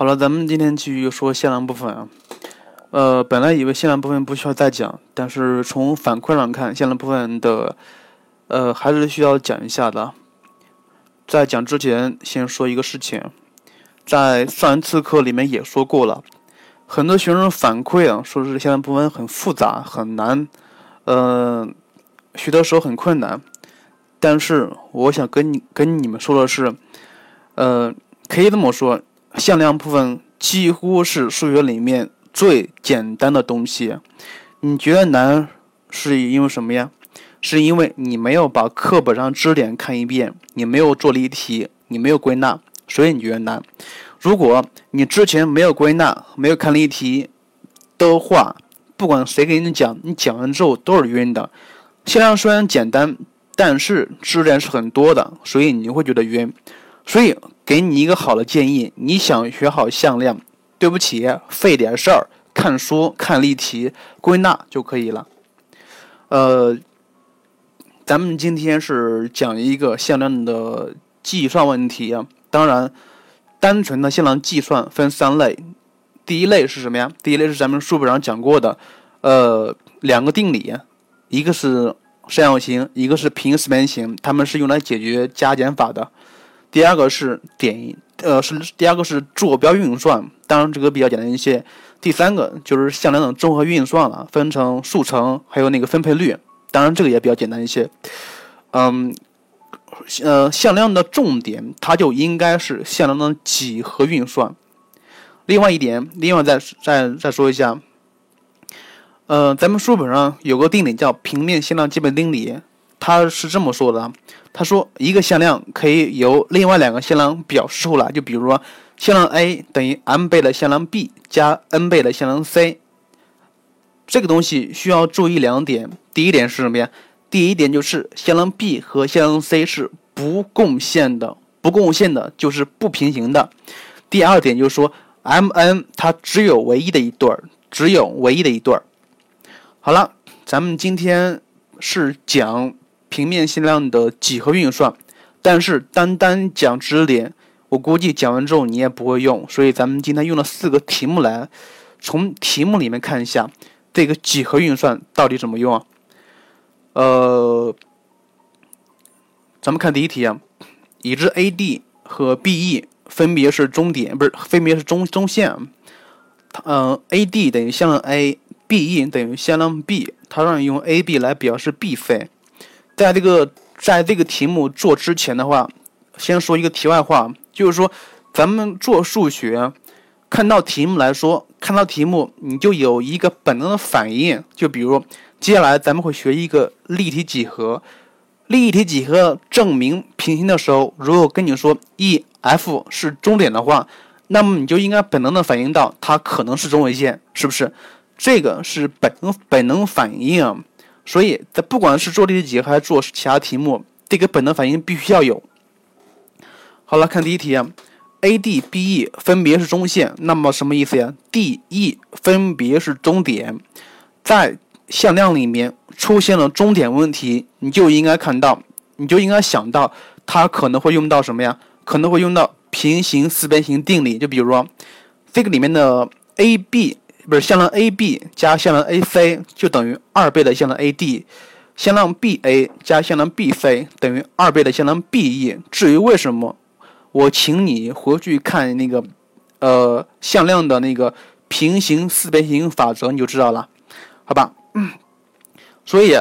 好了，咱们今天继续说限量部分啊。呃，本来以为限量部分不需要再讲，但是从反馈上看，限量部分的呃还是需要讲一下的。在讲之前，先说一个事情，在上一次课里面也说过了，很多学生反馈啊，说是限量部分很复杂很难，嗯，学的时候很困难。但是我想跟你跟你们说的是，呃，可以这么说。向量部分几乎是数学里面最简单的东西，你觉得难是因为什么呀？是因为你没有把课本上知识点看一遍，你没有做例题，你没有归纳，所以你觉得难。如果你之前没有归纳，没有看例题的话，不管谁给你讲，你讲完之后都是晕的。向量虽然简单，但是知识点是很多的，所以你会觉得晕。所以。给你一个好的建议，你想学好向量，对不起，费点事儿，看书、看例题、归纳就可以了。呃，咱们今天是讲一个向量的计算问题啊。当然，单纯的向量计算分三类，第一类是什么呀？第一类是咱们书本上讲过的，呃，两个定理，一个是三角形，一个是平行四边形，它们是用来解决加减法的。第二个是点，呃，是第二个是坐标运算，当然这个比较简单一些。第三个就是向量的综合运算了，分成数乘，还有那个分配率，当然这个也比较简单一些。嗯，呃，向量的重点它就应该是向量的几何运算。另外一点，另外再再再说一下，呃，咱们书本上有个定理叫平面向量基本定理。它是这么说的，他说一个向量可以由另外两个向量表示出来，就比如说向量 a 等于 m 倍的向量 b 加 n 倍的向量 c。这个东西需要注意两点，第一点是什么呀？第一点就是向量 b 和向量 c 是不共线的，不共线的就是不平行的。第二点就是说 m n 它只有唯一的一对儿，只有唯一的一对儿。好了，咱们今天是讲。平面向量的几何运算，但是单单讲知识点，我估计讲完之后你也不会用，所以咱们今天用了四个题目来，从题目里面看一下这个几何运算到底怎么用啊？呃，咱们看第一题啊，已知 AD 和 BE 分别是中点，不是分别是中中线，嗯，AD 等于向量 A，BE 等于向量 B，它让你用 AB 来表示 BC。在这个在这个题目做之前的话，先说一个题外话，就是说，咱们做数学，看到题目来说，看到题目你就有一个本能的反应，就比如接下来咱们会学一个立体几何，立体几何证明平行的时候，如果跟你说 E F 是终点的话，那么你就应该本能的反应到它可能是中位线，是不是？这个是本能本能反应。所以在不管是做立体几还是做其他题目，这个本能反应必须要有。好了，看第一题啊，AD、BE 分别是中线，那么什么意思呀？DE 分别是终点，在向量里面出现了终点问题，你就应该看到，你就应该想到它可能会用到什么呀？可能会用到平行四边形定理，就比如说这个里面的 AB。不是向量 AB 加向量 AC 就等于二倍的向量 AD，向量 BA 加向量 BC 等于二倍的向量 BE。至于为什么，我请你回去看那个，呃，向量的那个平行四边形法则，你就知道了，好吧？所以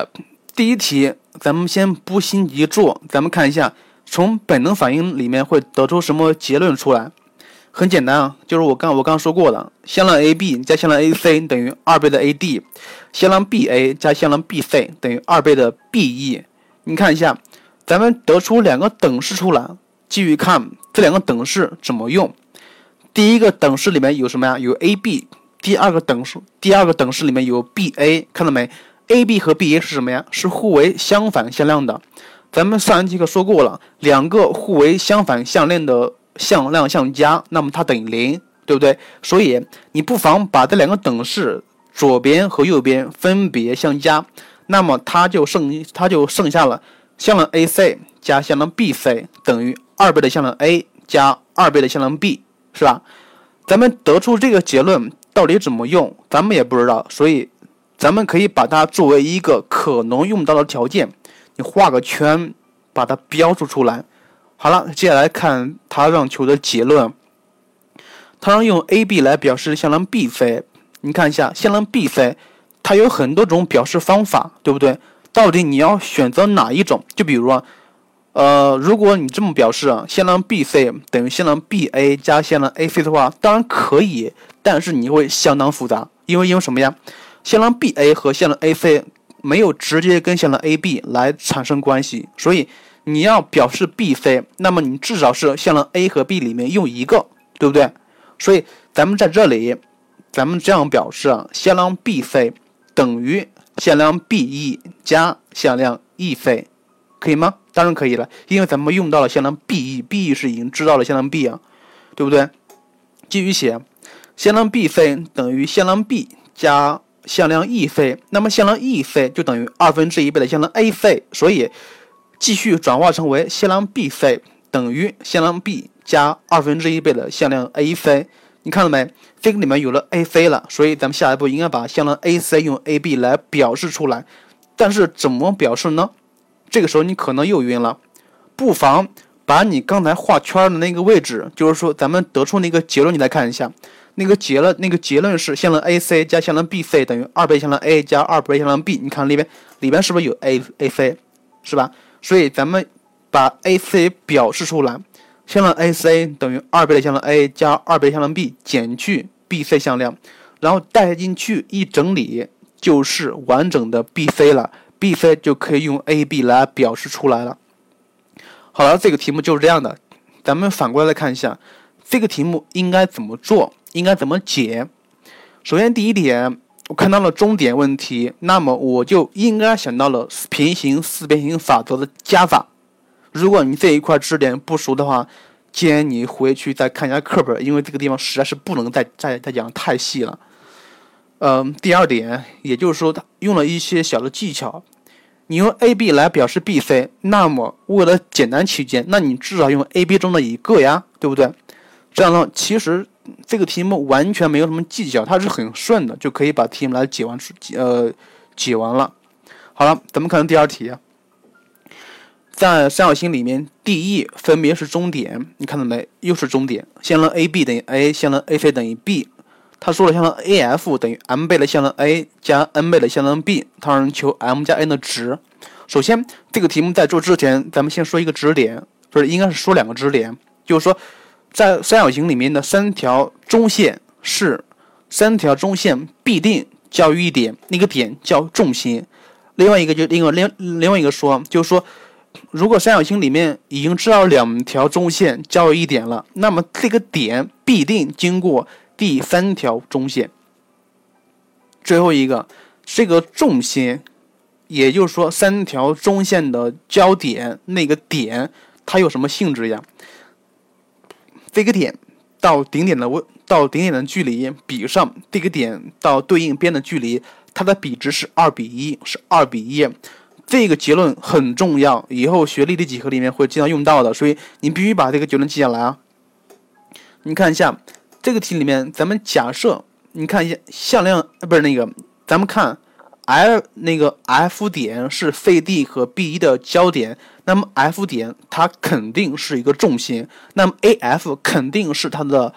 第一题咱们先不心急做，咱们看一下从本能反应里面会得出什么结论出来。很简单啊，就是我刚我刚说过的，向量 AB 加向量 AC 等于二倍的 AD，向量 BA 加向量 BC 等于二倍的 BE。你看一下，咱们得出两个等式出来，继续看这两个等式怎么用。第一个等式里面有什么呀？有 AB。第二个等式，第二个等式里面有 BA，看到没？AB 和 BA 是什么呀？是互为相反向量的。咱们上一节课说过了，两个互为相反向量的。向量相加，那么它等于零，对不对？所以你不妨把这两个等式左边和右边分别相加，那么它就剩它就剩下了向量 AC 加向量 BC 等于二倍的向量 A 加二倍的向量 B，是吧？咱们得出这个结论到底怎么用，咱们也不知道，所以咱们可以把它作为一个可能用到的条件，你画个圈，把它标注出来。好了，接下来看他让求的结论。他让用 A B 来表示向量 B C，你看一下向量 B C，它有很多种表示方法，对不对？到底你要选择哪一种？就比如，呃，如果你这么表示啊，向量 B C 等于向量 B A 加向量 A C 的话，当然可以，但是你会相当复杂，因为因为什么呀？向量 B A 和向量 A C 没有直接跟向量 A B 来产生关系，所以你要表示 B C，那么你至少是向量 A 和 B 里面用一个，对不对？所以咱们在这里，咱们这样表示啊，向量 B C 等于向量 B E 加向量 E C，可以吗？当然可以了，因为咱们用到了向量 B E，B E 是已经知道了向量 B 啊，对不对？继续写，向量 B C 等于向量 B 加向量 E C，那么向量 E C 就等于二分之一倍的向量 A C，所以继续转化成为向量 B C 等于向量 B。加二分之一倍的向量 AC，你看到没？这个里面有了 AC 了，所以咱们下一步应该把向量 AC 用 AB 来表示出来。但是怎么表示呢？这个时候你可能又晕了，不妨把你刚才画圈的那个位置，就是说咱们得出那个结论，你来看一下。那个结论，那个结论是向量 AC 加向量 BC 等于二倍向量 A 加二倍向量 B。你看里边里边是不是有 A AC，是吧？所以咱们把 AC 表示出来。向量 AC 等于二倍的向量 A 加二倍向量 B 减去 BC 向量，然后带进去一整理就是完整的 BC 了，BC 就可以用 AB 来表示出来了。好了，这个题目就是这样的。咱们反过来看一下，这个题目应该怎么做，应该怎么解。首先第一点，我看到了终点问题，那么我就应该想到了平行四边形法则的加法。如果你这一块知识点不熟的话，建议你回去再看一下课本，因为这个地方实在是不能再再再讲太细了。嗯，第二点，也就是说，他用了一些小的技巧。你用 A B 来表示 B C，那么为了简单起见，那你至少用 A B 中的一个呀，对不对？这样呢，其实这个题目完全没有什么技巧，它是很顺的，就可以把题目来解完出呃解完了。好了，咱们看第二题。在三角形里面，D、E 分别是中点，你看到没？又是中点。向量 AB 等于 A，向量 AC 等于 B。他说了，向量 AF 等于 m 倍的向量 A 加 n 倍的向量 B。他让人求 m 加 n 的值。首先，这个题目在做之前，咱们先说一个知识点，不是，应该是说两个知识点，就是说，在三角形里面的三条中线是三条中线必定交于一点，那个点叫重心。另外一个就另外另另外一个说，就是说。如果三角形里面已经知道两条中线交于一点了，那么这个点必定经过第三条中线。最后一个，这个重心，也就是说三条中线的交点那个点，它有什么性质呀？这个点到顶点的位到顶点的距离比上这个点到对应边的距离，它的比值是二比一，是二比一。这个结论很重要，以后学立体几何里面会经常用到的，所以你必须把这个结论记下来啊。你看一下这个题里面，咱们假设你看一下向量，不是那个，咱们看 L 那个 F 点是 CD 和 B1 的交点，那么 F 点它肯定是一个重心，那么 AF 肯定是它的，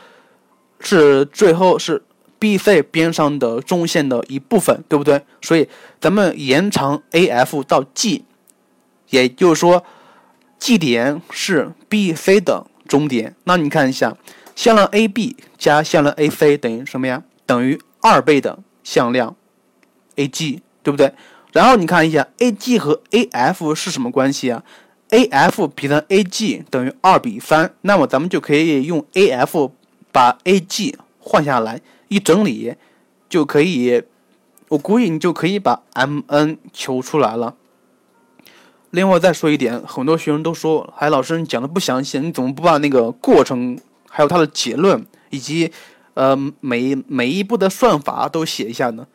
是最后是。BC 边上的中线的一部分，对不对？所以咱们延长 AF 到 G，也就是说，G 点是 BC 的终点。那你看一下，向量 AB 加向量 AC 等于什么呀？等于二倍的向量 AG，对不对？然后你看一下 AG 和 AF 是什么关系啊？AF 比上 AG 等于二比三，那么咱们就可以用 AF 把 AG 换下来。一整理就可以，我估计你就可以把 m n 求出来了。另外再说一点，很多学生都说，哎老师你讲的不详细，你怎么不把那个过程，还有它的结论，以及呃每每一步的算法都写一下呢？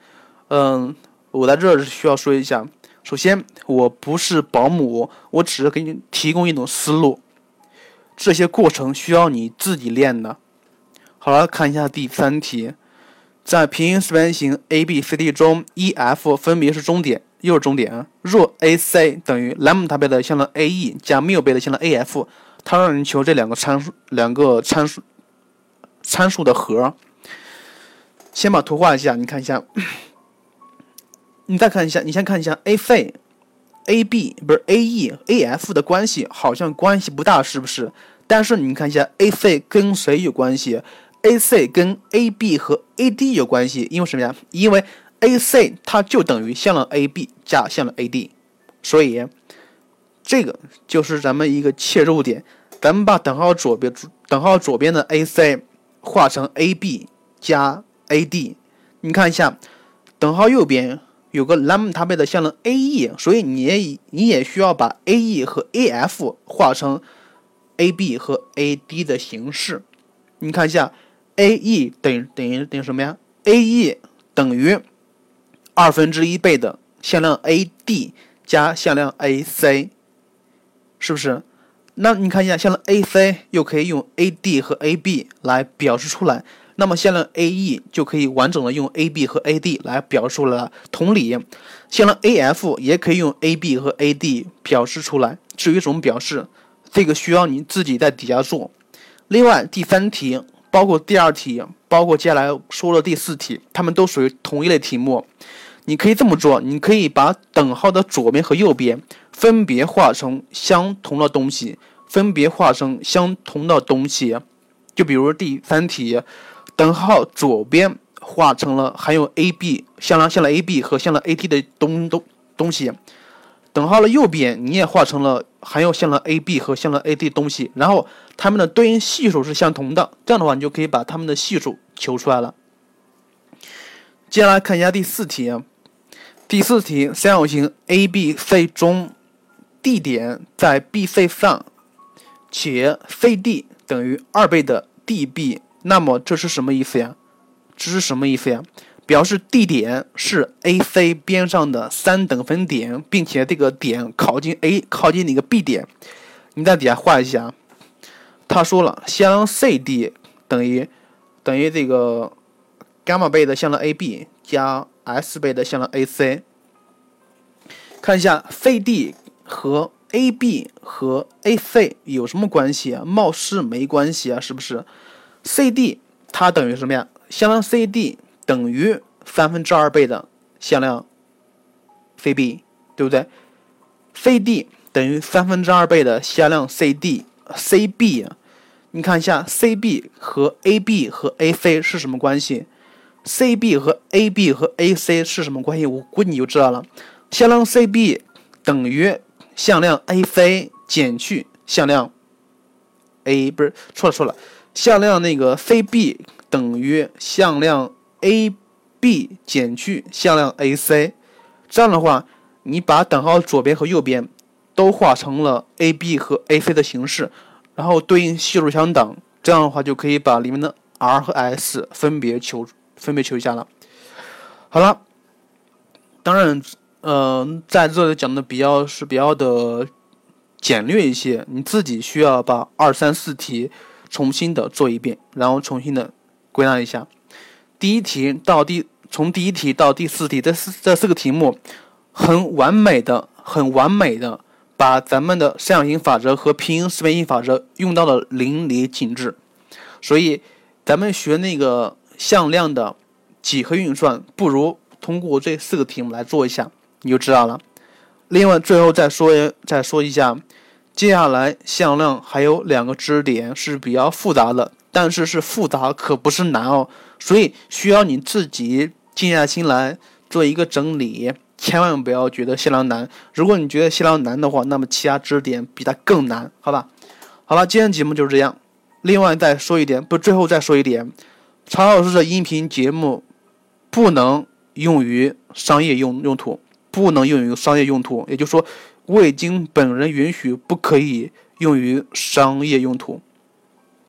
嗯，我在这儿需要说一下，首先我不是保姆，我只是给你提供一种思路，这些过程需要你自己练的。好了，看一下第三题，在平行四边形 ABCD 中，EF 分别是中点，又是中点。若 AC 等于 lambda 倍的向量 AE 加缪倍的向量 AF，它让你求这两个参数，两个参数参数的和。先把图画一下，你看一下，你再看一下，你先看一下 AC、AB 不是 AE、AF 的关系，好像关系不大，是不是？但是你看一下 AC 跟谁有关系？AC 跟 AB 和 AD 有关系，因为什么呀？因为 AC 它就等于向量 AB 加向量 AD，所以这个就是咱们一个切入点。咱们把等号左边等号左边的 AC 画成 AB 加 AD，你看一下，等号右边有个 lambda 倍的向量 AE，所以你也你也需要把 AE 和 AF 画成 AB 和 AD 的形式。你看一下。A E 等于等于等于什么呀？A E 等于二分之一倍的向量 A D 加向量 A C，是不是？那你看一下，向量 A C 又可以用 A D 和 A B 来表示出来，那么向量 A E 就可以完整的用 A B 和 A D 来表示出来了。同理，向量 A F 也可以用 A B 和 A D 表示出来。至于怎么表示，这个需要你自己在底下做。另外，第三题。包括第二题，包括接下来说的第四题，它们都属于同一类题目。你可以这么做，你可以把等号的左边和右边分别画成相同的东西，分别画成相同的东西。就比如第三题，等号左边画成了含有 a b 向量向量 a b 和向量 a t 的东东东西。等号的右边，你也画成了含有向量 AB 和向量 AD 东西，然后它们的对应系数是相同的，这样的话你就可以把它们的系数求出来了。接下来看一下第四题，第四题三角形 ABC 中，D 点在 BC 上，且 CD 等于二倍的 DB，那么这是什么意思呀？这是什么意思呀？表示 D 点是 AC 边上的三等分点，并且这个点靠近 A，靠近那个 B 点。你在底下画一下。他说了，向量 CD 等于等于这个伽马倍的向量 AB 加 S 倍的向量 AC。看一下 CD 和 AB 和 AC 有什么关系啊？貌似没关系啊，是不是？CD 它等于什么呀？向量 CD。等于三分之二倍的向量 CB，对不对？CD 等于三分之二倍的向量 CD，CB，你看一下 CB 和 AB 和 AC 是什么关系？CB 和 AB 和 AC 是什么关系？我估计你就知道了。向量 CB 等于向量 AC 减去向量 A，不是错了错了，向量那个 CB 等于向量。a b 减去向量 a c，这样的话，你把等号左边和右边都画成了 a b 和 a c 的形式，然后对应系数相等，这样的话就可以把里面的 r 和 s 分别求分别求一下了。好了，当然，嗯，在这里讲的比较是比较的简略一些，你自己需要把二三四题重新的做一遍，然后重新的归纳一下。第一题到第从第一题到第四题，这四这四个题目很完美的、很完美的把咱们的三角形法则和平行四边形法则用到了淋漓尽致。所以，咱们学那个向量的几何运算，不如通过这四个题目来做一下，你就知道了。另外，最后再说再说一下，接下来向量还有两个知识点是比较复杂的。但是是复杂，可不是难哦，所以需要你自己静下心来做一个整理，千万不要觉得向量难。如果你觉得向量难的话，那么其他知识点比它更难，好吧？好了，今天节目就是这样。另外再说一点，不，最后再说一点，曹老师的音频节目不能用于商业用用途，不能用于商业用途，也就是说，未经本人允许，不可以用于商业用途。